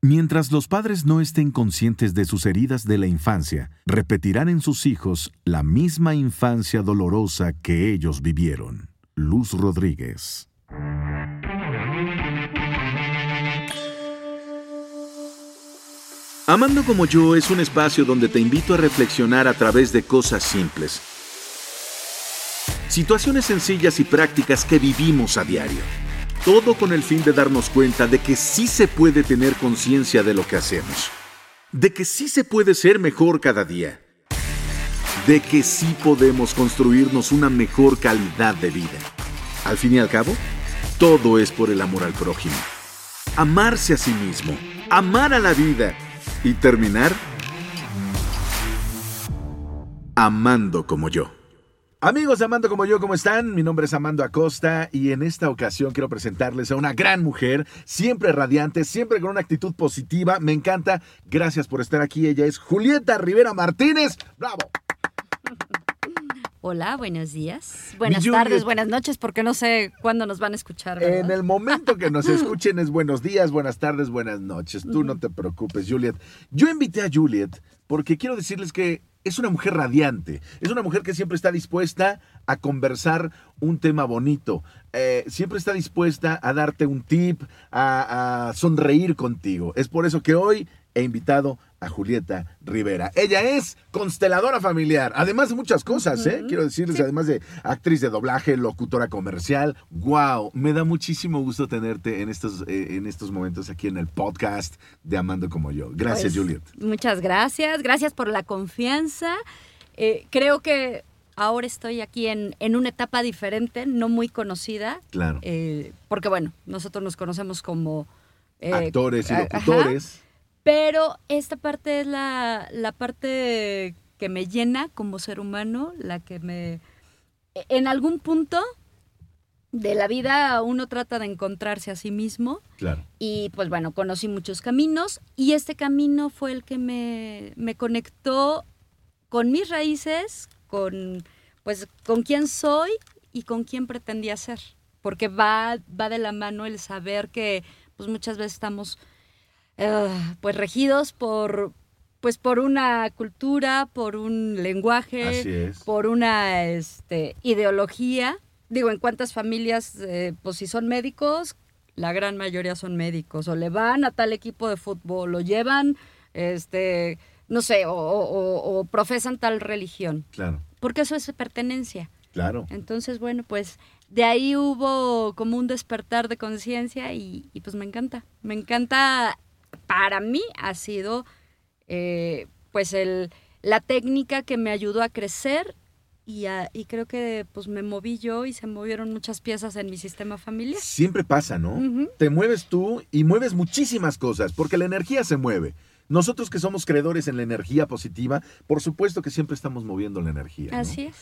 Mientras los padres no estén conscientes de sus heridas de la infancia, repetirán en sus hijos la misma infancia dolorosa que ellos vivieron. Luz Rodríguez. Amando como yo es un espacio donde te invito a reflexionar a través de cosas simples. Situaciones sencillas y prácticas que vivimos a diario. Todo con el fin de darnos cuenta de que sí se puede tener conciencia de lo que hacemos. De que sí se puede ser mejor cada día. De que sí podemos construirnos una mejor calidad de vida. Al fin y al cabo, todo es por el amor al prójimo. Amarse a sí mismo, amar a la vida y terminar amando como yo. Amigos de Amando como yo, ¿cómo están? Mi nombre es Amando Acosta y en esta ocasión quiero presentarles a una gran mujer, siempre radiante, siempre con una actitud positiva. Me encanta. Gracias por estar aquí. Ella es Julieta Rivera Martínez. ¡Bravo! Hola, buenos días. Buenas tardes, buenas noches, porque no sé cuándo nos van a escuchar. En el momento que nos escuchen es buenos días, buenas tardes, buenas noches. Tú no te preocupes, Juliet. Yo invité a Juliet porque quiero decirles que es una mujer radiante, es una mujer que siempre está dispuesta a conversar un tema bonito, eh, siempre está dispuesta a darte un tip, a, a sonreír contigo. Es por eso que hoy he invitado a Julieta Rivera. Ella es consteladora familiar, además de muchas cosas, ¿eh? Quiero decirles, además de actriz de doblaje, locutora comercial. ¡Wow! Me da muchísimo gusto tenerte en estos, eh, en estos momentos aquí en el podcast de Amando como yo. Gracias, Pues, Juliet. Muchas gracias, gracias por la confianza. Eh, creo que ahora estoy aquí en, en una etapa diferente, no muy conocida. Claro. eh, porque bueno, nosotros nos conocemos como... Actores y ajá. Pero esta parte es la, la parte que me llena como ser humano, la que me... En algún punto de la vida uno trata de encontrarse a sí mismo Claro. y pues bueno, conocí muchos caminos y este camino fue el que me, me conectó con mis raíces, con pues con quién soy y con quién pretendía ser. Porque va, va de la mano el saber que pues muchas veces estamos eh, pues regidos por pues por una cultura, por un lenguaje, por una este, ideología. Digo, en cuántas familias, eh, pues si son médicos, la gran mayoría son médicos, o le van a tal equipo de fútbol, o llevan, este, no sé, o, o- o- o profesan tal religión, Claro. porque eso es pertenencia. Claro. Entonces, bueno, pues de ahí hubo como un despertar de conciencia y, y, pues me encanta. Me encanta, para mí ha sido eh, pues el, la técnica que me ayudó a crecer y, a- y creo que pues me moví yo y se movieron muchas piezas en mi sistema familiar. Siempre pasa, ¿no? Te mueves tú y mueves muchísimas cosas, porque la energía se mueve. Nosotros que somos creedores en la energía positiva, por supuesto que siempre estamos moviendo la energía. ¿no? Así es.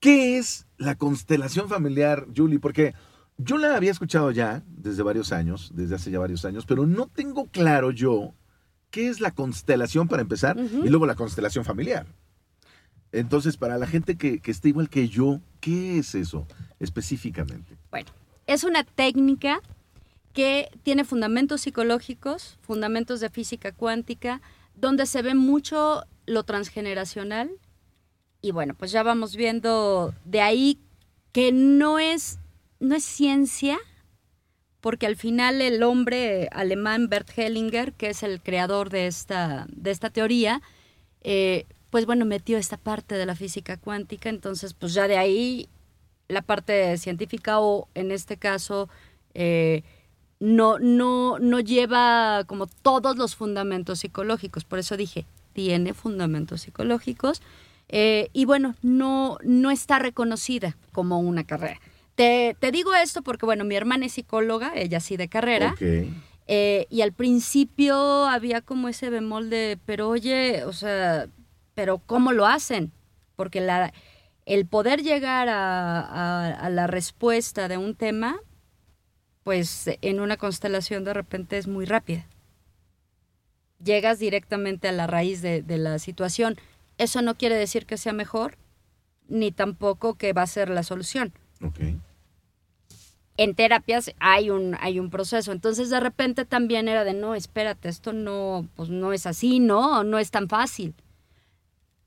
¿Qué es la constelación familiar, Julie? Porque yo la había escuchado ya desde varios años, desde hace ya varios años, pero no tengo claro yo qué es la constelación para empezar y luego la constelación familiar. Entonces, para la gente que, que esté igual que yo, ¿qué es eso específicamente? Bueno, es una técnica que tiene fundamentos psicológicos, fundamentos de física cuántica, donde se ve mucho lo transgeneracional. Y bueno, pues ya vamos viendo de ahí que no es, no es ciencia, porque al final el hombre alemán Bert Hellinger, que es el creador de esta, de esta teoría, eh, pues bueno, metió esta parte de la física cuántica, entonces pues ya de ahí la parte científica o en este caso eh, no, no, no lleva como todos los fundamentos psicológicos, por eso dije, tiene fundamentos psicológicos eh, y bueno, no, no está reconocida como una carrera. Te, te digo esto porque bueno, mi hermana es psicóloga, ella sí de carrera, Ok. eh, y al principio había como ese bemol de, pero oye, o sea, pero ¿cómo lo hacen? Porque la, el poder llegar a, a- a la respuesta de un tema, pues en una constelación de repente es muy rápida. Llegas directamente a la raíz de, de la situación. Eso no quiere decir que sea mejor, ni tampoco que va a ser la solución. Ok. En terapias hay un, hay un proceso. Entonces de repente también era de, no, espérate, esto no, pues no es así, ¿no? No es tan fácil.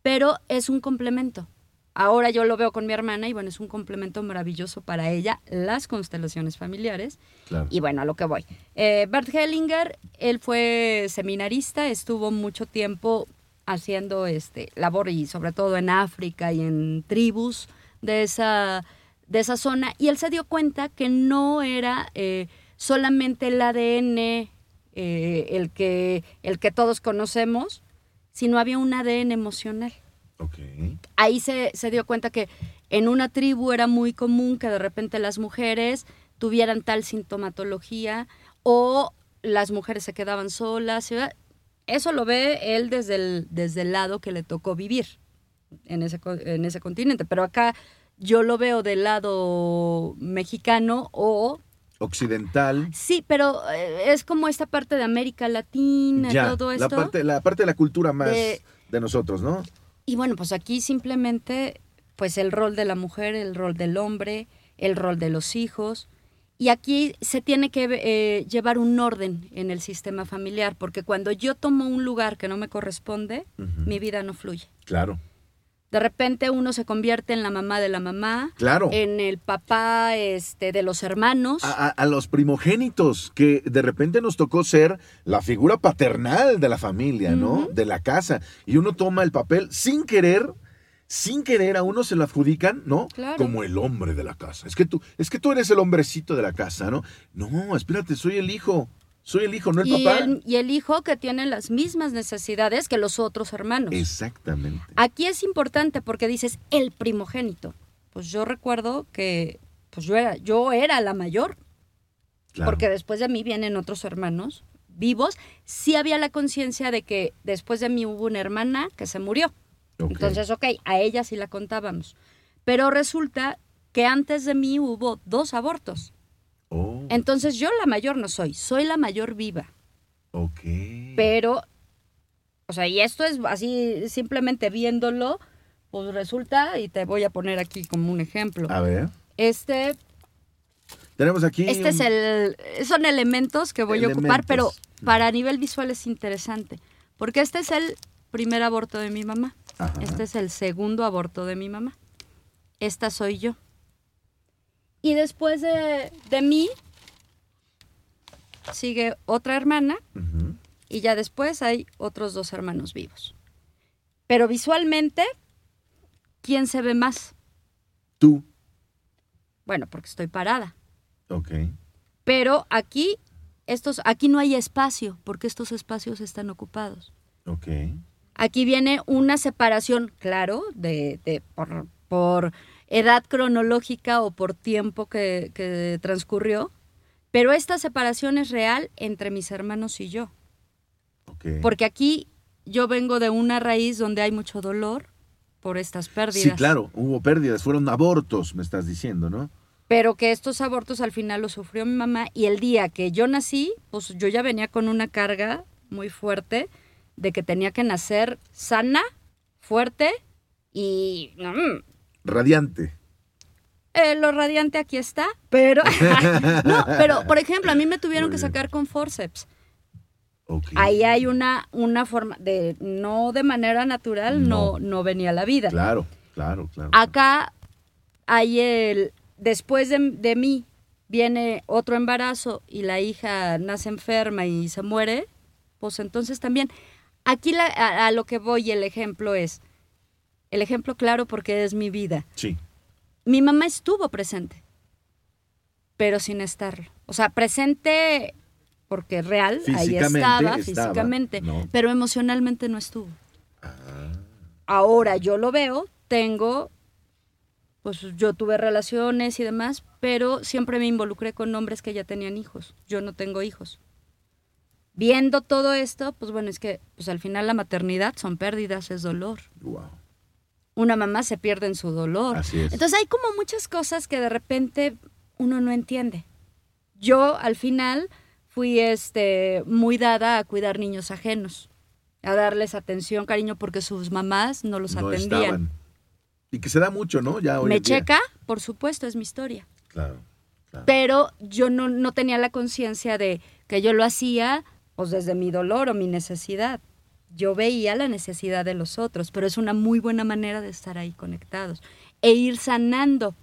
Pero es un complemento. Ahora yo lo veo con mi hermana y bueno, es un complemento maravilloso para ella, las constelaciones familiares. Claro. Y bueno, a lo que voy. Eh, Bert Hellinger, él fue seminarista, estuvo mucho tiempo haciendo este labor y sobre todo en África y en tribus de esa, de esa zona y él se dio cuenta que no era eh, solamente el ADN eh, el, que, el que todos conocemos, sino había un ADN emocional. Ahí se, se dio cuenta que en una tribu era muy común que de repente las mujeres tuvieran tal sintomatología o las mujeres se quedaban solas. Eso lo ve él desde el, desde el lado que le tocó vivir en ese, en ese continente. Pero acá yo lo veo del lado mexicano o... Occidental. Sí, pero eh, es como esta parte de América Latina, Ya, todo la esto. parte, la parte de la cultura más De- de, nosotros, ¿no? Y bueno, pues aquí simplemente, pues el rol de la mujer, el rol del hombre, el rol de los hijos. Y aquí se tiene que eh, llevar un orden en el sistema familiar, porque cuando yo tomo un lugar que no me corresponde, mi vida no fluye. Claro, De repente uno se convierte en la mamá de la mamá, claro. en el papá este, de los hermanos. A, a- a los primogénitos, que de repente nos tocó ser la figura paternal de la familia, ¿no? De la casa. Y uno toma el papel sin querer, sin querer, a uno se lo adjudican, ¿no? Claro. Como el hombre de la casa. Es que tú, es que tú eres el hombrecito de la casa, ¿no? No, espérate, soy el hijo. Soy el hijo, no el y, papá. el, y el hijo que tiene las mismas necesidades que los otros hermanos. Exactamente. Aquí es importante porque dices el primogénito. Pues yo recuerdo que pues yo era, yo era la mayor, Claro. porque después de mí vienen otros hermanos vivos. Sí había la conciencia de que después de mí hubo una hermana que se murió. Entonces, ok, a ella sí la contábamos. Pero resulta que antes de mí hubo dos abortos. Oh, Entonces yo la mayor no soy, soy la mayor viva. ok. Pero, o sea, y esto es así, simplemente viéndolo, pues resulta, y te voy a poner aquí como un ejemplo. A ver. Este, Tenemos aquí. este es el, son elementos que voy a ocupar, pero para a nivel visual es interesante, porque este es el primer aborto de mi mamá, Ajá. este es el segundo aborto de mi mamá, esta soy yo. Y después de, de mí sigue otra hermana y ya después hay otros dos hermanos vivos. Pero visualmente, ¿quién se ve más? Tú. Bueno, porque estoy parada. Ok. Pero aquí, estos, aquí no hay espacio, porque estos espacios están ocupados. Ok. Aquí viene una separación, claro, de, de- por, por edad cronológica o por tiempo que, que transcurrió, pero esta separación es real entre mis hermanos y yo. Porque aquí yo vengo de una raíz donde hay mucho dolor por estas pérdidas. Sí, claro, hubo pérdidas, fueron abortos, me estás diciendo, ¿no? Pero que estos abortos al final los sufrió mi mamá y el día que yo nací, pues yo ya venía con una carga muy fuerte de que tenía que nacer sana, fuerte y mm, Radiante. eh, lo radiante aquí está, pero no, pero por ejemplo a mí me tuvieron que sacar con forceps. Ahí hay una una forma de no de manera natural no No. no, venía la vida. Claro, claro, claro. Acá hay el, después de, de mí viene otro embarazo y la hija nace enferma y se muere, pues entonces también, aquí la- a, a lo que voy el ejemplo es, el ejemplo claro porque es mi vida. Sí. Mi mamá estuvo presente, pero sin estarlo. O sea, presente porque real, ahí estaba, estaba, físicamente, ¿no? pero emocionalmente no estuvo Ah, ahora yo lo veo, tengo, pues yo tuve relaciones y demás, pero siempre me involucré con hombres que ya tenían hijos. Yo no tengo hijos. Viendo todo esto, pues bueno, es que pues al final la maternidad son pérdidas, es dolor. wow. Una mamá se pierde en su dolor. Así es. Entonces hay como muchas cosas que de repente uno no entiende. Yo al final fui este muy dada a cuidar niños ajenos, a darles atención, cariño, porque sus mamás no los no atendían. estaban. Y que se da mucho, ¿no? Ya hoy ¿Me en día. checa? Por supuesto, es mi historia. Claro. Pero yo no, no tenía la conciencia de que yo lo hacía pues desde mi dolor o mi necesidad. Yo veía la necesidad de los otros, pero es una muy buena manera de estar ahí conectados e ir sanando.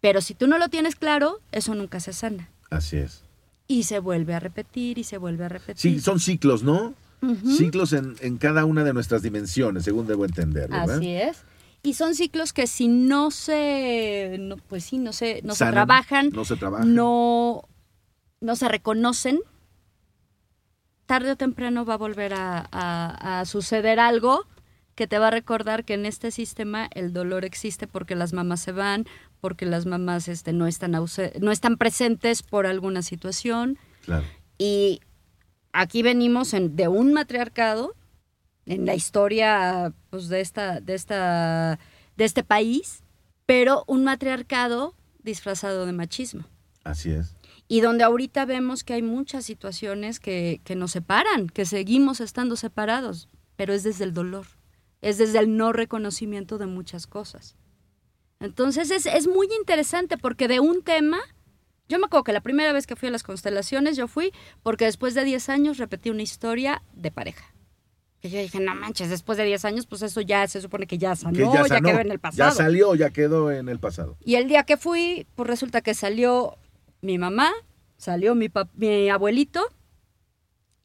Pero si tú no lo tienes claro, eso nunca se sana. Así es. Y se vuelve a repetir y se vuelve a repetir. Sí, son ciclos, ¿no? Ciclos en, en, cada una de nuestras dimensiones, según debo entender. ¿verdad? Así es. Y son ciclos que si no se, no, pues sí, no se, no se trabajan, no se trabajan, no, no se reconocen, tarde o temprano va a volver a, a, a, suceder algo que te va a recordar que en este sistema el dolor existe porque las mamás se van, porque las mamás este, no, están no están presentes por alguna situación. Claro. Y aquí venimos en, de un matriarcado en la historia pues, de, esta, de, esta, de este país, pero un matriarcado disfrazado de machismo. Así es. Y donde ahorita vemos que hay muchas situaciones que, que nos separan, que seguimos estando separados, pero es desde el dolor, es desde el no reconocimiento de muchas cosas. Entonces es, es muy interesante porque de un tema yo me acuerdo que la primera vez que fui a las constelaciones, yo fui porque después de 10 años repetí una historia de pareja. Que yo dije, no manches, después de 10 años, pues eso ya se supone que ya sanó, ya, ya, quedó en el pasado. Ya salió, ya quedó en el pasado. Y el día que fui, pues resulta que salió mi mamá, salió mi, mi abuelito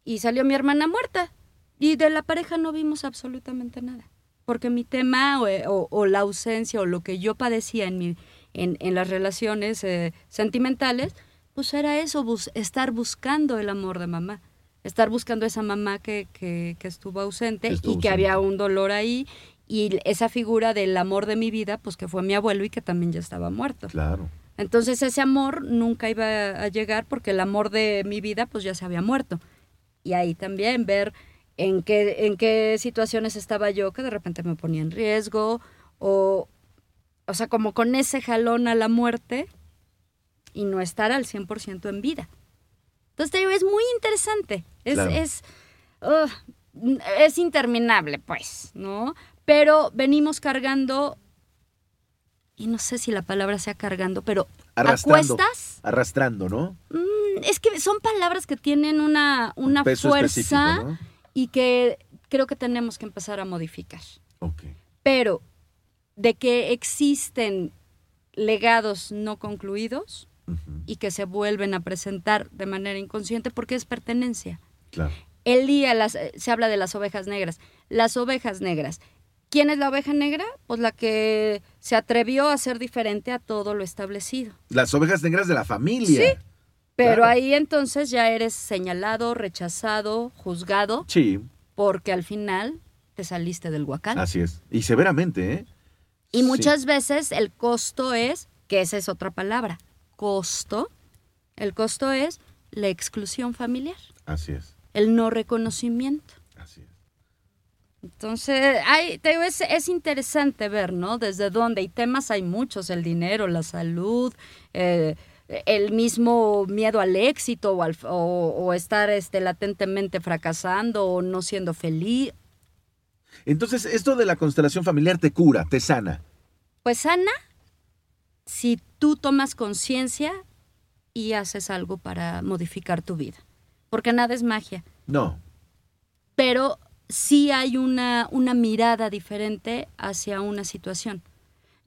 y salió mi hermana muerta. Y de la pareja no vimos absolutamente nada. Porque mi tema o, o, o la ausencia o lo que yo padecía en mi en, en las relaciones eh, sentimentales, pues era eso, bus estar buscando el amor de mamá, estar buscando esa mamá que, que, que estuvo ausente Estuvo y que había un dolor ahí y esa figura del amor de mi vida, pues que fue mi abuelo y que también ya estaba muerto. Claro. Entonces ese amor nunca iba a llegar porque el amor de mi vida pues ya se había muerto. Y ahí también ver en qué, en qué situaciones estaba yo que de repente me ponía en riesgo o, o sea, como con ese jalón a la muerte y no estar al 100% en vida. Entonces te digo, es muy interesante. Es, Claro. es, ugh, es interminable, pues, ¿no? Pero venimos cargando, y no sé si la palabra sea cargando, pero Arrastrando. Arrastrando, ¿no? Mm, Es que son palabras que tienen una, una fuerza y que creo que tenemos que empezar a modificar Ok. pero de que existen legados no concluidos y que se vuelven a presentar de manera inconsciente porque es pertenencia. Claro. El día las- eh, se habla de las ovejas negras. Las ovejas negras. ¿Quién es la oveja negra? Pues la que se atrevió a ser diferente a todo lo establecido. Las ovejas negras de la familia. Sí. Pero Claro. ahí entonces ya eres señalado, rechazado, juzgado, Sí, porque al final te saliste del huacal. así es. Y severamente, ¿eh? Y Sí. muchas veces el costo es, que esa es otra palabra, costo. El costo es la exclusión familiar, Así es. el no reconocimiento. Entonces, hay, te digo, es, es interesante ver, ¿no? Desde dónde. Y temas hay muchos, el dinero, la salud, eh, el mismo miedo al éxito o, al- o- o estar este, latentemente fracasando o no siendo feliz. Entonces, esto de la constelación familiar te cura, te sana. Pues sana si tú tomas conciencia y haces algo para modificar tu vida. Porque nada es magia. No. Pero sí hay una, una mirada diferente hacia una situación.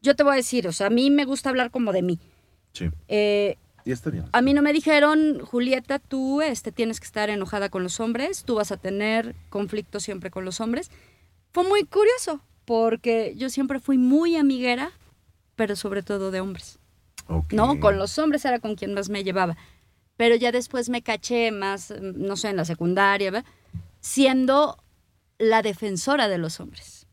Yo te voy a decir, o sea, a mí me gusta hablar como de mí. Sí. Eh, Y está bien. a mí no me dijeron, Julieta, tú este, tienes que estar enojada con los hombres, tú vas a tener conflicto siempre con los hombres. Fue muy curioso, porque yo siempre fui muy amiguera, pero sobre todo de hombres. Ok. ¿no? Con los hombres era con quien más me llevaba. Pero ya después me caché más, mm, no sé, en la secundaria, ¿verdad? siendo la defensora de los hombres.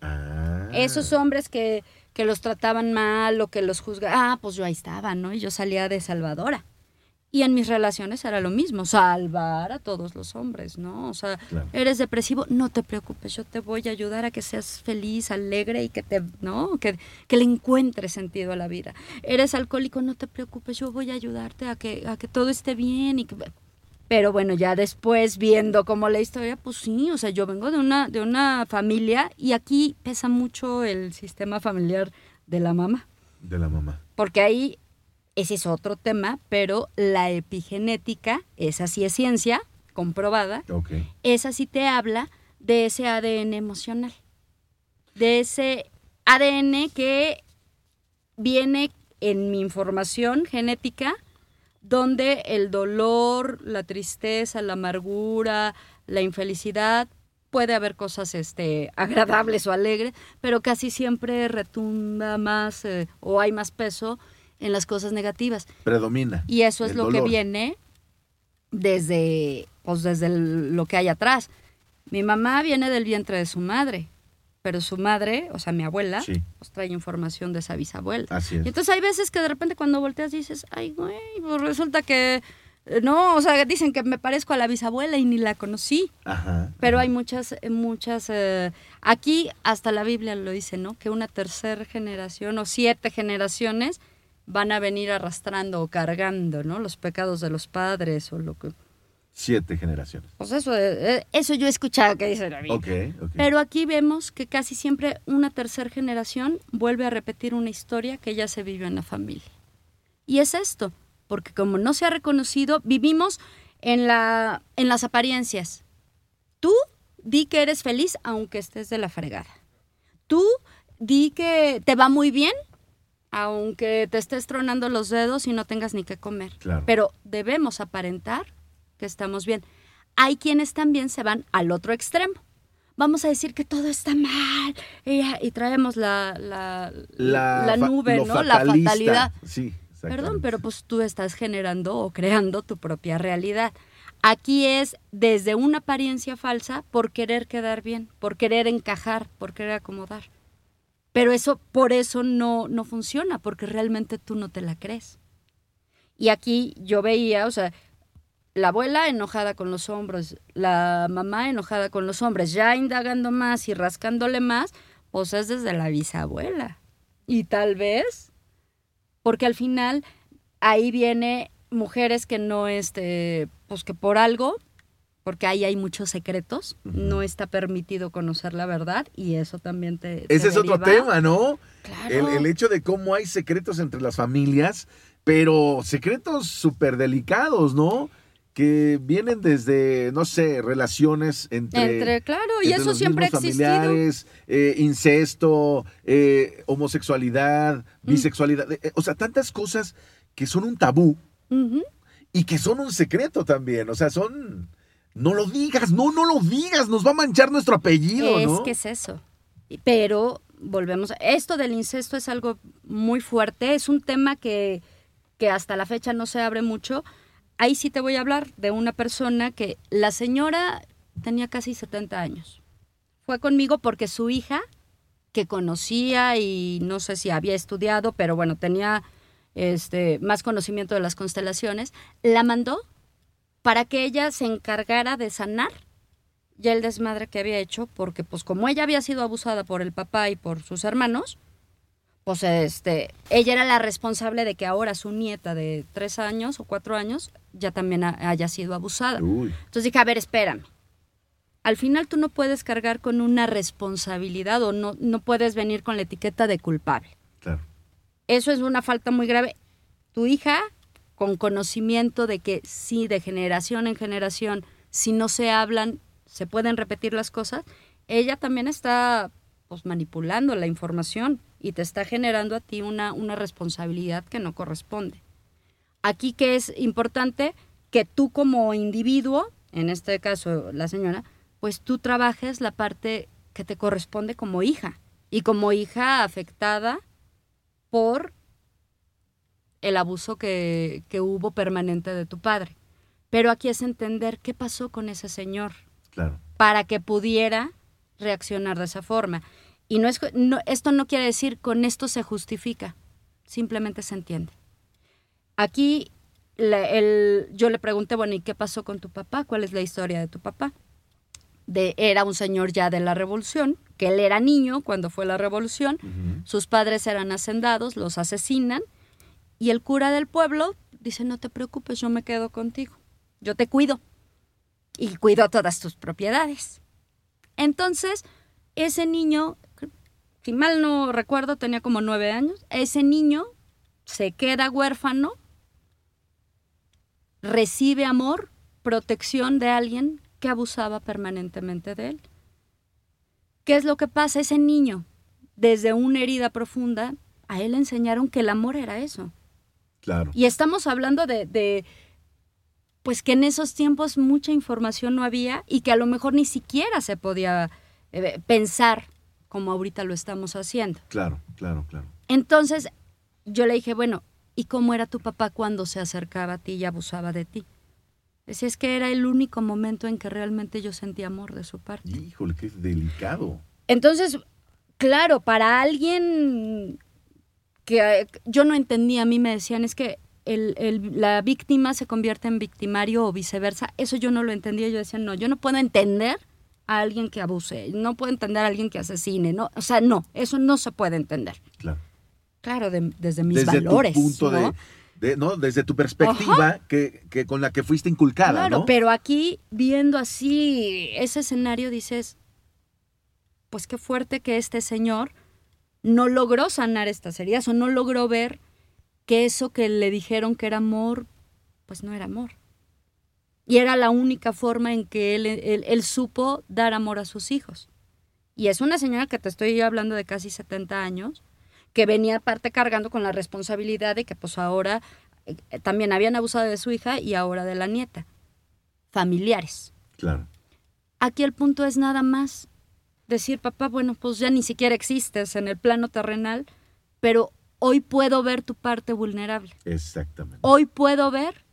Ah. Esos hombres que, que los trataban mal o que los juzgaban, ah, pues yo ahí estaba, ¿no? Y yo salía de salvadora. Y en mis relaciones era lo mismo, salvar a todos los hombres, ¿no? O sea, Claro. eres depresivo, no te preocupes, yo te voy a ayudar a que seas feliz, alegre y que te, ¿no? Que, que le encuentres sentido a la vida. Eres alcohólico, no te preocupes, yo voy a ayudarte a que, a que todo esté bien y que... Pero bueno, ya después viendo como la historia, pues sí, o sea, yo vengo de una, de una familia y aquí pesa mucho el sistema familiar de la mamá De la mamá. porque ahí ese es otro tema, pero la epigenética, esa sí es ciencia comprobada, Ok. esa sí te habla de ese ADN emocional, de ese ADN que viene en mi información genética, donde el dolor, la tristeza, la amargura, la infelicidad, puede haber cosas este, agradables o alegres, pero casi siempre retumba más eh, o hay más peso en las cosas negativas. Predomina. Y eso es lo que viene desde, pues desde el- lo que hay atrás. Mi mamá viene del vientre de su madre, pero su madre, o sea, mi abuela, Sí. pues trae información de esa bisabuela. Así Y es. entonces hay veces que de repente cuando volteas dices, ay, güey, pues resulta que eh, no, o sea, dicen que me parezco a la bisabuela y ni la conocí. Ajá. Pero ajá. hay muchas, eh, muchas, eh, aquí hasta la Biblia lo dice, ¿no? Que una tercera generación o siete generaciones van a venir arrastrando o cargando, ¿no? Los pecados de los padres o lo que... Siete generaciones. Pues eso, eh, eh, eso yo he escuchado que dice la Biblia. Ok, ok. Pero aquí vemos que casi siempre una tercera generación vuelve a repetir una historia que ya se vivió en la familia. Y es esto, porque como no se ha reconocido, vivimos en, la, en las apariencias. Tú di que eres feliz aunque estés de la fregada. Tú di que te va muy bien aunque te estés tronando los dedos y no tengas ni qué comer. Claro. Pero debemos aparentar que estamos bien. Hay quienes también se van al otro extremo. Vamos a decir que todo está mal y, y traemos la, la, la fa- nube, ¿no? La fatalidad. Sí, Perdón, pero pues tú estás generando o creando tu propia realidad. Aquí es desde una apariencia falsa por querer quedar bien, por querer encajar, por querer acomodar. Pero eso, por eso no, no funciona, porque realmente tú no te la crees. Y aquí yo veía, o sea, la abuela enojada con los hombres, la mamá enojada con los hombres, ya indagando más y rascándole más, pues es desde la bisabuela. Y tal vez, porque al final ahí viene mujeres que no, este, pues que por algo, porque ahí hay muchos secretos, no está permitido conocer la verdad y eso también te... te Ese es otro tema, ¿no? Claro. El, el hecho de cómo hay secretos entre las familias, pero secretos súper delicados, ¿no? Que vienen desde, no sé, relaciones entre... Entre, claro, y entre eso los siempre ha existido. familiares, eh, incesto, eh, homosexualidad, Mm. bisexualidad, eh, o sea, tantas cosas que son un tabú y que son un secreto también, o sea, son... No lo digas, no, no lo digas, nos va a manchar nuestro apellido, Es ¿no? que es eso. Pero volvemos, esto del incesto es algo muy fuerte, es un tema que, que hasta la fecha no se abre mucho. Ahí sí te voy a hablar de una persona que la señora tenía casi 70 años. Fue conmigo porque su hija, que conocía y no sé si había estudiado, pero bueno, tenía este, más conocimiento de las constelaciones, la mandó para que ella se encargara de sanar ya el desmadre que había hecho, porque pues como ella había sido abusada por el papá y por sus hermanos, pues este, ella era la responsable de que ahora su nieta de tres años o cuatro años ya también ha- haya sido abusada. Uy, Entonces dije, a ver, espérame. Al final tú no puedes cargar con una responsabilidad o no, no puedes venir con la etiqueta de culpable. claro. Eso es una falta muy grave. Tu hija, con conocimiento de que sí, de generación en generación, si no se hablan, se pueden repetir las cosas, ella también está pues, manipulando la información y te está generando a ti una, una responsabilidad que no corresponde. Aquí que es importante que tú como individuo, en este caso la señora, pues tú trabajes la parte que te corresponde como hija y como hija afectada por el abuso que, que hubo permanente de tu padre. Pero aquí es entender qué pasó con ese señor Claro. para que pudiera reaccionar de esa forma. Y no es, no, esto no quiere decir con esto se justifica, simplemente se entiende. Aquí el- yo le pregunté, bueno, ¿y qué pasó con tu papá? ¿Cuál es la historia de tu papá? De, era un señor ya de la revolución, que él era niño cuando fue la revolución, sus padres eran hacendados, los asesinan, y el cura del pueblo dice, no te preocupes, yo me quedo contigo, yo te cuido, y cuido todas tus propiedades. Entonces, ese niño, si mal no recuerdo, tenía como nueve años, ese niño se queda huérfano, recibe amor, protección de alguien que abusaba permanentemente de él. ¿Qué es lo que pasa? Ese niño, desde una herida profunda, a él le enseñaron que el amor era eso. Claro. Y estamos hablando de, de, pues que en esos tiempos mucha información no había y que a lo mejor ni siquiera se podía eh, pensar como ahorita lo estamos haciendo. Claro, claro, claro. Entonces yo le dije, bueno, ¿y cómo era tu papá cuando se acercaba a ti y abusaba de ti? Decía, es que era el único momento en que realmente yo sentía amor de su parte. Híjole, qué delicado. Entonces, claro, para alguien que eh, yo no entendía, a mí me decían, es que el, el, la víctima se convierte en victimario o viceversa. Eso yo no lo entendía. Yo decía, no, yo no puedo entender a alguien que abuse, no puedo entender a alguien que asesine, no, o sea, no, eso no se puede entender. Claro. Claro, de, desde mis Desde valores. tu punto ¿no? de, de- ¿no? Desde tu perspectiva que, que con la que fuiste inculcada, Claro, ¿no? pero aquí viendo así ese escenario dices, pues qué fuerte que este señor no logró sanar estas heridas o no logró ver que eso que le dijeron que era amor, pues no era amor. Y era la única forma en que él, él, él supo dar amor a sus hijos. Y es una señora que te estoy hablando de casi 70 años, que venía aparte cargando con la responsabilidad de que pues ahora eh, también habían abusado de su hija y ahora de la nieta. Familiares. Claro. Aquí el punto es nada más decir, papá, bueno, pues ya ni siquiera existes en el plano terrenal, pero hoy puedo ver tu parte vulnerable. Exactamente. Hoy puedo ver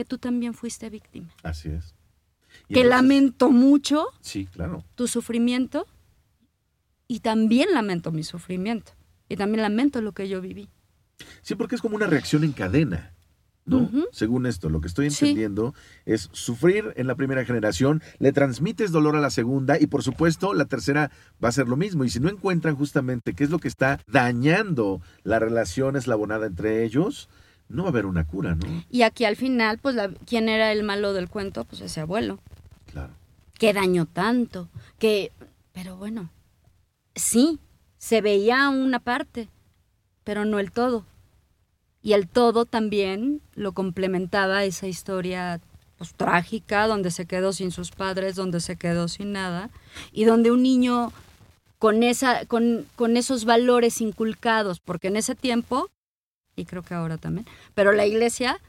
que tú también fuiste víctima. Así es. Y Que entonces- lamento mucho Sí, claro. tu sufrimiento y también lamento mi sufrimiento. Y también lamento lo que yo viví. Sí, porque es como una reacción en cadena. ¿no? Según esto, lo que estoy Sí. entendiendo es sufrir en la primera generación, le transmites dolor a la segunda y por supuesto la tercera va a ser lo mismo. Y si no encuentran justamente qué es lo que está dañando la relación eslabonada entre ellos, no va a haber una cura, ¿no? Y aquí al final, pues, la- ¿quién era el malo del cuento? Pues ese abuelo. Claro. que dañó tanto, que, pero bueno, sí, se veía una parte, pero no el todo. Y el todo también lo complementaba esa historia pues, trágica, donde se quedó sin sus padres, donde se quedó sin nada, y donde un niño con, esa, con, con esos valores inculcados, porque en ese tiempo, y creo que ahora también, pero la iglesia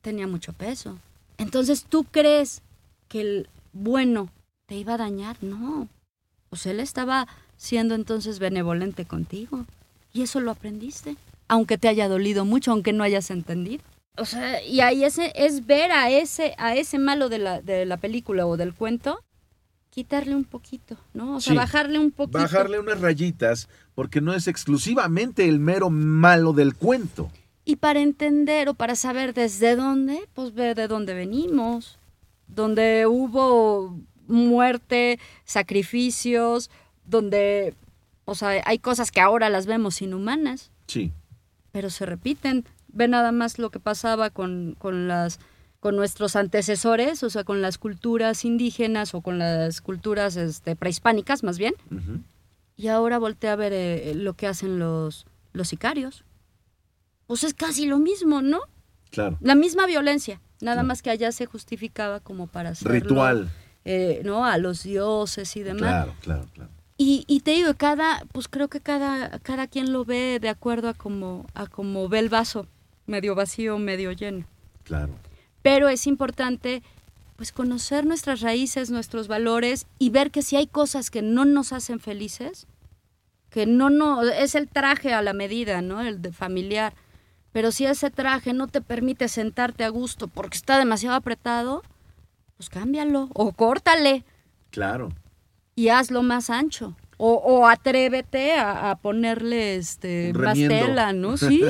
tenía mucho peso. Entonces, ¿tú crees que el bueno te iba a dañar? No. Pues él estaba siendo entonces benevolente contigo. Y eso lo aprendiste. Aunque te haya dolido mucho, aunque no hayas entendido. O sea, y ahí ese, es ver a ese, a ese malo de la, de la película o del cuento, quitarle un poquito, ¿no? O sea, Sí. bajarle un poquito. Bajarle unas rayitas porque no es exclusivamente el mero malo del cuento. Y para entender o para saber desde dónde, pues ver de dónde venimos, donde hubo muerte, sacrificios, donde, o sea, hay cosas que ahora las vemos inhumanas, Sí. pero se repiten. Ve nada más lo que pasaba con, con las con nuestros antecesores, o sea, con las culturas indígenas o con las culturas este, prehispánicas más bien, y ahora voltea a ver eh, lo que hacen los, los sicarios. Pues es casi lo mismo, ¿no? Claro. La misma violencia, nada más que allá se justificaba como para hacerlo, Ritual. eh, ¿no? A los dioses y demás. Claro, claro, claro. Y, y te digo, cada, pues creo que cada, cada quien lo ve de acuerdo a como, a como ve el vaso, medio vacío, medio lleno. Claro. Pero es importante pues conocer nuestras raíces, nuestros valores y ver que si hay cosas que no nos hacen felices, que no no es el traje a la medida, ¿no? El de familiar. Pero si ese traje no te permite sentarte a gusto porque está demasiado apretado, pues cámbialo o córtale Claro. y hazlo más ancho. O, o atrévete a, a ponerle este Un más remiendo. tela, ¿no? Sí.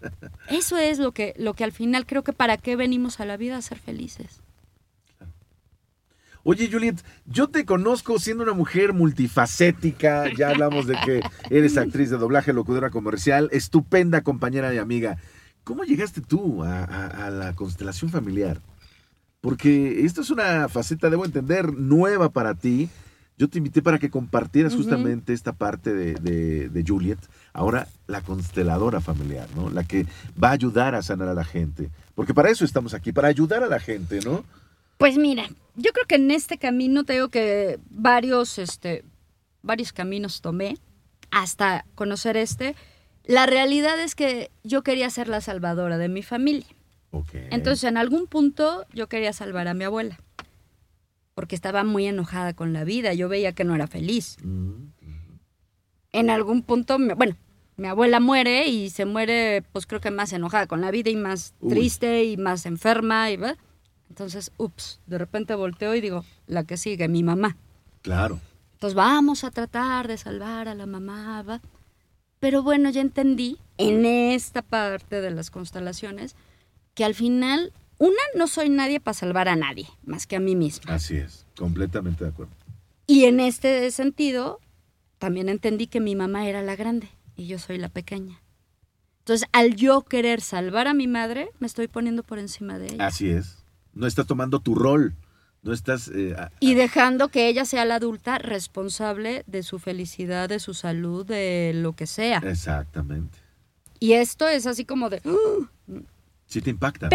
Eso es lo que, lo que al final creo que para qué venimos a la vida a ser felices. Oye, Juliet, yo te conozco siendo una mujer multifacética. Ya hablamos de que eres actriz de doblaje, locutora comercial, estupenda compañera y amiga. ¿Cómo llegaste tú a, a- a la constelación familiar? Porque esto es una faceta, debo entender, nueva para ti, Yo te invité para que compartieras justamente esta parte de, de- de Juliet, ahora la consteladora familiar, ¿no? La que va a ayudar a sanar a la gente. Porque para eso estamos aquí, para ayudar a la gente, ¿no? Pues mira, yo creo que en este camino te digo que varios, este, varios caminos tomé hasta conocer este. La realidad es que yo quería ser la salvadora de mi familia. Ok. Entonces, en algún punto yo quería salvar a mi abuela. Porque estaba muy enojada con la vida. Yo veía que no era feliz. Mm, En algún punto, me- bueno, mi abuela muere y se muere, pues creo que más enojada con la vida y más Uy. triste y más enferma. Y, ¿va? Entonces, ups, de repente volteo y digo, la que sigue, mi mamá. claro. Entonces vamos a tratar de salvar a la mamá, ¿va? Pero bueno, ya entendí en esta parte de las constelaciones que al final, una, no soy nadie para salvar a nadie, más que a mí misma. Así es, completamente de acuerdo. Y en este sentido, también entendí que mi mamá era la grande y yo soy la pequeña. Entonces, al yo querer salvar a mi madre, me estoy poniendo por encima de ella. Así es. No estás tomando tu rol, no estás... eh, a- Y dejando que ella sea la adulta responsable de su felicidad, de su salud, de lo que sea. Exactamente. Y esto es así como de... "Ugh". Sí te impacta. ¿no?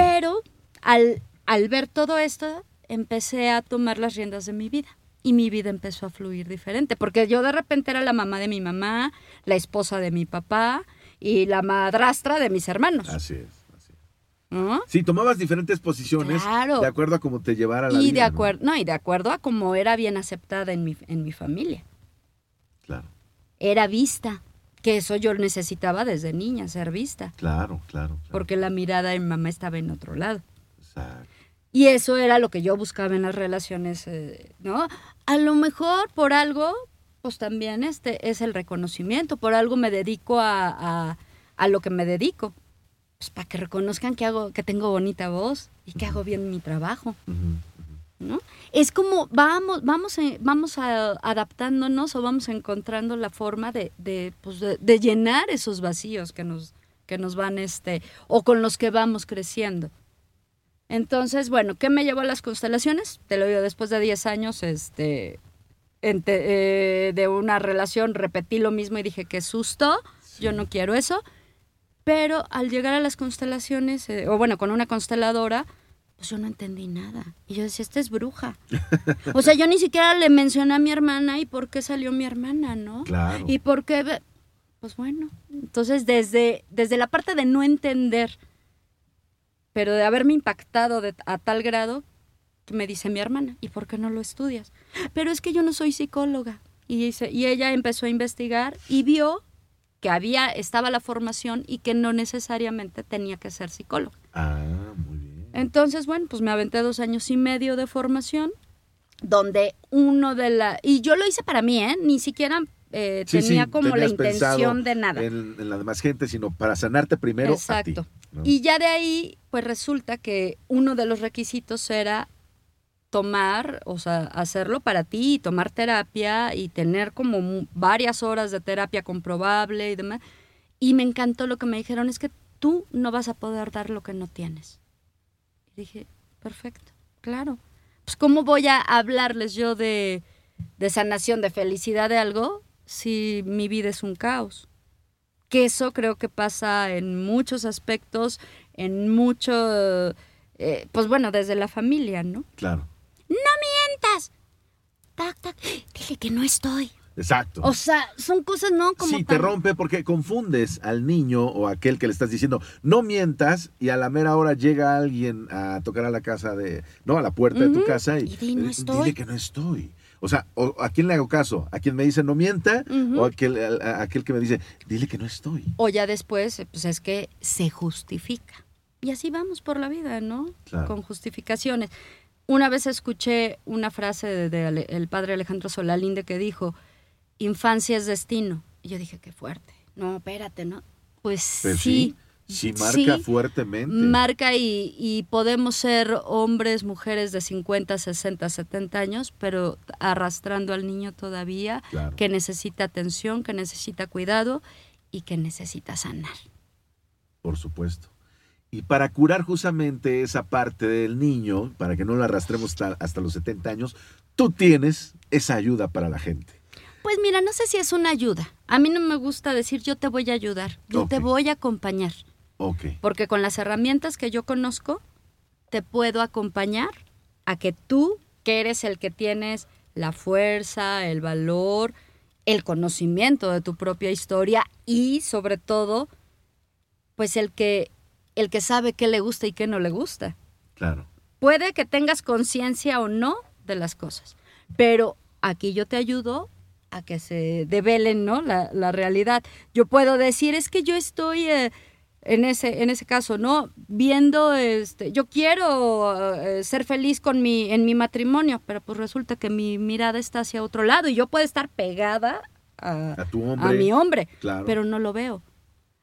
Al, al ver todo esto, empecé a tomar las riendas de mi vida. Y mi vida empezó a fluir diferente. Porque yo de repente era la mamá de mi mamá, la esposa de mi papá y la madrastra de mis hermanos. Así es. así es. ¿no? Sí, tomabas diferentes posiciones Claro. de acuerdo a cómo te llevara la Y vida. de ¿no? acuerdo, ¿no? y de acuerdo a cómo era bien aceptada en mi, en mi familia. Claro, Era vista. Que eso yo necesitaba desde niña, ser vista. claro, claro. claro. Porque la mirada de mi mamá estaba en otro lado. Exacto. Y eso era lo que yo buscaba en las relaciones, eh, ¿no? A lo mejor por algo, pues también este es el reconocimiento, por algo me dedico a, a, a lo que me dedico. Pues para que reconozcan que hago, que tengo bonita voz y que hago bien mi trabajo. ¿no? Es como vamos, vamos, vamos a- adaptándonos o vamos encontrando la forma de, de, pues de, de llenar esos vacíos que nos, que nos van, este, o con los que vamos creciendo. Entonces, bueno, ¿qué me llevó a las constelaciones? Te lo digo, después de 10 años este, ente- eh, de una relación, repetí lo mismo y dije, qué susto, yo no quiero eso. Pero al llegar a las constelaciones, eh, o bueno, con una consteladora, pues yo no entendí nada. Y yo decía, esta es bruja. o sea, yo ni siquiera le mencioné a mi hermana y por qué salió mi hermana, ¿no? Claro. Y por qué, pues bueno, entonces desde, desde la parte de no entender, pero de haberme impactado de- a tal grado, que me dice mi hermana, ¿y por qué no lo estudias? Pero es que yo no soy psicóloga. Y, dice, y ella empezó a investigar y vio que había, estaba la formación y que no necesariamente tenía que ser psicóloga. Ah, muy bien. Entonces, bueno, pues me aventé dos años y medio de formación, donde uno de la... Y yo lo hice para mí, ¿eh? Ni siquiera eh, Sí, tenía sí, como la intención de nada. En, en la demás gente, sino para sanarte primero Exacto. a ti. Y ya de ahí, pues resulta que uno de los requisitos era tomar, o sea, hacerlo para ti tomar terapia y tener como varias horas de terapia comprobable y demás. Y me encantó lo que me dijeron, es que tú no vas a poder dar lo que no tienes. Y dije, perfecto, claro. Pues ¿cómo voy a hablarles yo de, de sanación, de felicidad de algo, si mi vida es un caos? Que eso creo que pasa en muchos aspectos, en mucho, eh, pues bueno, desde la familia, ¿no? Claro. ¡Mientas! Tac, tac, dile que no estoy. Exacto. O sea, son cosas, ¿no? Como sí, te rompe porque confundes al niño o aquel que le estás diciendo, no mientas, y a la mera hora llega alguien a tocar a la casa de, no, a la puerta de tu casa y, Y di, no eh, estoy. dile que no estoy. O sea, o- ¿a quién le hago caso? ¿A quien me dice no mienta? ¿O a aquel, a- a aquel que me dice, dile que no estoy? O ya después, eh, pues es que se justifica. Y así vamos por la vida, ¿no? Claro. Con justificaciones. Una vez escuché una frase del de, el padre Alejandro Solalinde que dijo, infancia es destino. Y yo dije, qué fuerte. No, espérate, ¿no? Pues Pues sí. sí, marca sí, fuertemente. Marca y, y podemos ser hombres, mujeres de 50, 60, 70 años, pero arrastrando al niño todavía, Claro. que necesita atención, que necesita cuidado y que necesita sanar. Por supuesto. Y para curar justamente esa parte del niño, para que no lo arrastremos hasta, hasta los 70 años, tú tienes esa ayuda para la gente? Pues mira, no sé si es una ayuda. A mí no me gusta decir yo te voy a ayudar, yo te voy a acompañar. Porque con las herramientas que yo conozco, te puedo acompañar a que tú, que eres el que tienes la fuerza, el valor, el conocimiento de tu propia historia y sobre todo, pues el que, el que sabe qué le gusta y qué no le gusta. Claro. Puede que tengas conciencia o no de las cosas, pero aquí yo te ayudo a que se develen ¿no? la, la realidad. Yo puedo decir, es que yo estoy eh, en, ese, en ese caso, ¿no? Viendo, este, yo quiero eh, ser feliz con mi, en mi matrimonio, pero pues resulta que mi mirada está hacia otro lado y yo puedo estar pegada a, A tu hombre. a mi hombre, Claro. pero no lo veo.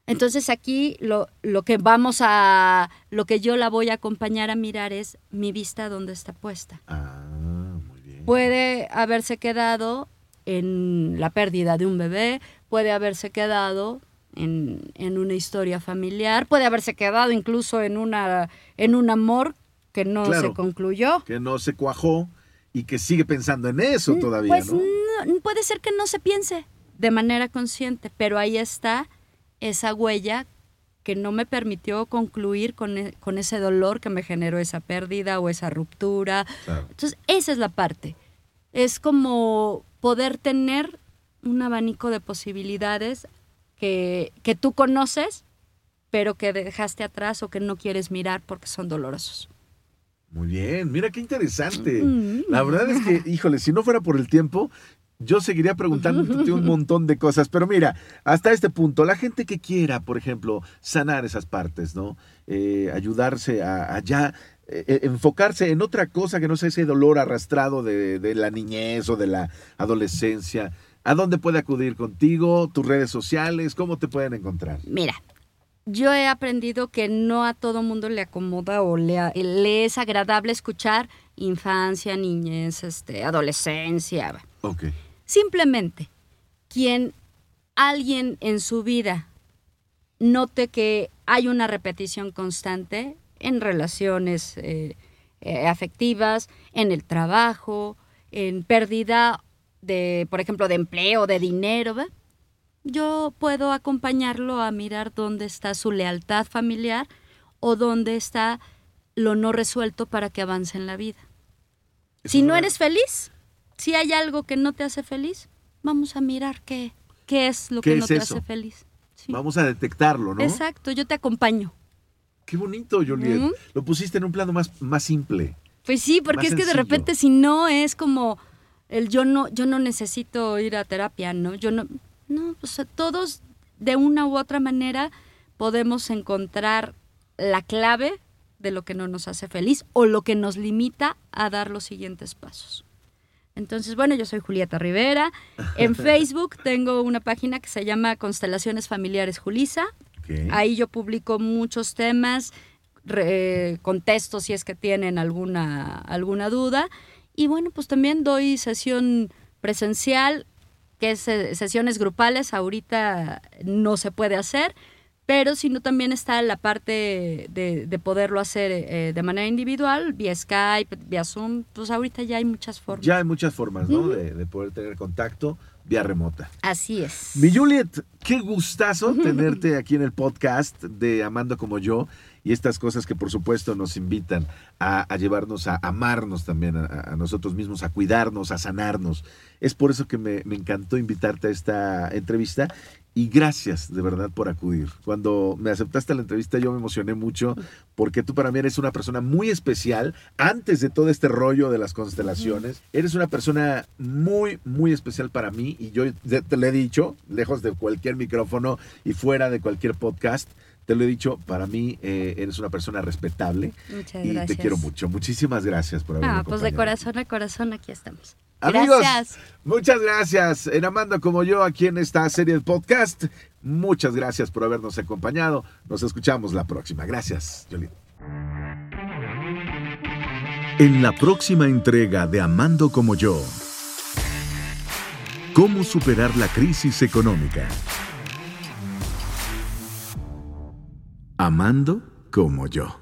Entonces aquí lo, lo que vamos a, lo que yo la voy a acompañar a mirar es mi vista dónde está puesta. Ah, muy bien. Puede haberse quedado en la pérdida de un bebé, puede haberse quedado en, en una historia familiar, puede haberse quedado incluso en, una, en un amor que no Claro. se concluyó. Que no se cuajó y que sigue pensando en eso todavía, Pues ¿no? no, puede ser que no se piense de manera consciente, pero ahí está esa huella que no me permitió concluir con, e- con ese dolor que me generó esa pérdida o esa ruptura. Claro. Entonces, esa es la parte. Es como poder tener un abanico de posibilidades que, que tú conoces, pero que dejaste atrás o que no quieres mirar porque son dolorosos. Muy bien, mira qué interesante. Mm. La verdad es que, híjole, si no fuera por el tiempo, yo seguiría preguntándote un montón de cosas. Pero mira, hasta este punto, la gente que quiera, por ejemplo, sanar esas partes, ¿no? Eh, ayudarse a, a ya eh, eh, enfocarse en otra cosa que no sea ese dolor arrastrado de, de la niñez o de la adolescencia. ¿A dónde puede acudir contigo? ¿Tus redes sociales? ¿Cómo te pueden encontrar? Mira, yo he aprendido que no a todo mundo le acomoda o le, es agradable escuchar infancia, niñez, este, adolescencia. Ok. Simplemente, quien alguien en su vida note que hay una repetición constante en relaciones eh, eh, afectivas, en el trabajo, en pérdida de, por ejemplo, de empleo, de dinero, ¿ve? yo puedo acompañarlo a mirar dónde está su lealtad familiar o dónde está lo no resuelto para que avance en la vida. Eso Si no eres feliz, si hay algo que no te hace feliz, vamos a mirar qué, qué es lo ¿Qué que no te hace feliz. Sí. Vamos a detectarlo, ¿no? Exacto, yo te acompaño. Qué bonito, Juliet. Lo pusiste en un plano más, más simple. Pues sí, porque es que de repente si no es como el yo no yo no necesito ir a terapia, ¿no? Yo no no, o sea, todos de una u otra manera podemos encontrar la clave de lo que no nos hace feliz o lo que nos limita a dar los siguientes pasos. Entonces, bueno, yo soy Julieta Rivera. En Facebook tengo una página que se llama Constelaciones Familiares Julisa. Ahí yo publico muchos temas, re- contesto si es que tienen alguna, alguna duda. Y bueno, pues también doy sesión presencial, que es eh, sesiones grupales, ahorita no se puede hacer, pero si no también está la parte de, de poderlo hacer eh, de manera individual, vía Skype, vía Zoom, pues ahorita ya hay muchas formas. Ya hay muchas formas, ¿no? de, de poder tener contacto vía remota. Así es. Mi Juliet, qué gustazo tenerte aquí en el podcast de Amando como yo y estas cosas que por supuesto nos invitan a, a llevarnos a amarnos también a, a nosotros mismos, a cuidarnos, a sanarnos. Es por eso que me, me encantó invitarte a esta entrevista y gracias de verdad por acudir. Cuando me aceptaste la entrevista yo me emocioné mucho porque tú para mí eres una persona muy especial antes de todo este rollo de las constelaciones. Eres una persona muy, muy especial para mí y yo te te lo he dicho, lejos de cualquier micrófono y fuera de cualquier podcast. Te lo he dicho, para mí eh, eres una persona respetable Muchas y gracias. te quiero mucho. Muchísimas gracias por haberme Ah, pues de corazón a corazón aquí estamos. Amigos, Gracias. muchas gracias en Amando como yo aquí en esta serie de podcast. Muchas gracias por habernos acompañado. Nos escuchamos la próxima. Gracias, Yolita. En la próxima entrega de Amando como yo. ¿Cómo superar la crisis económica? Amando como yo.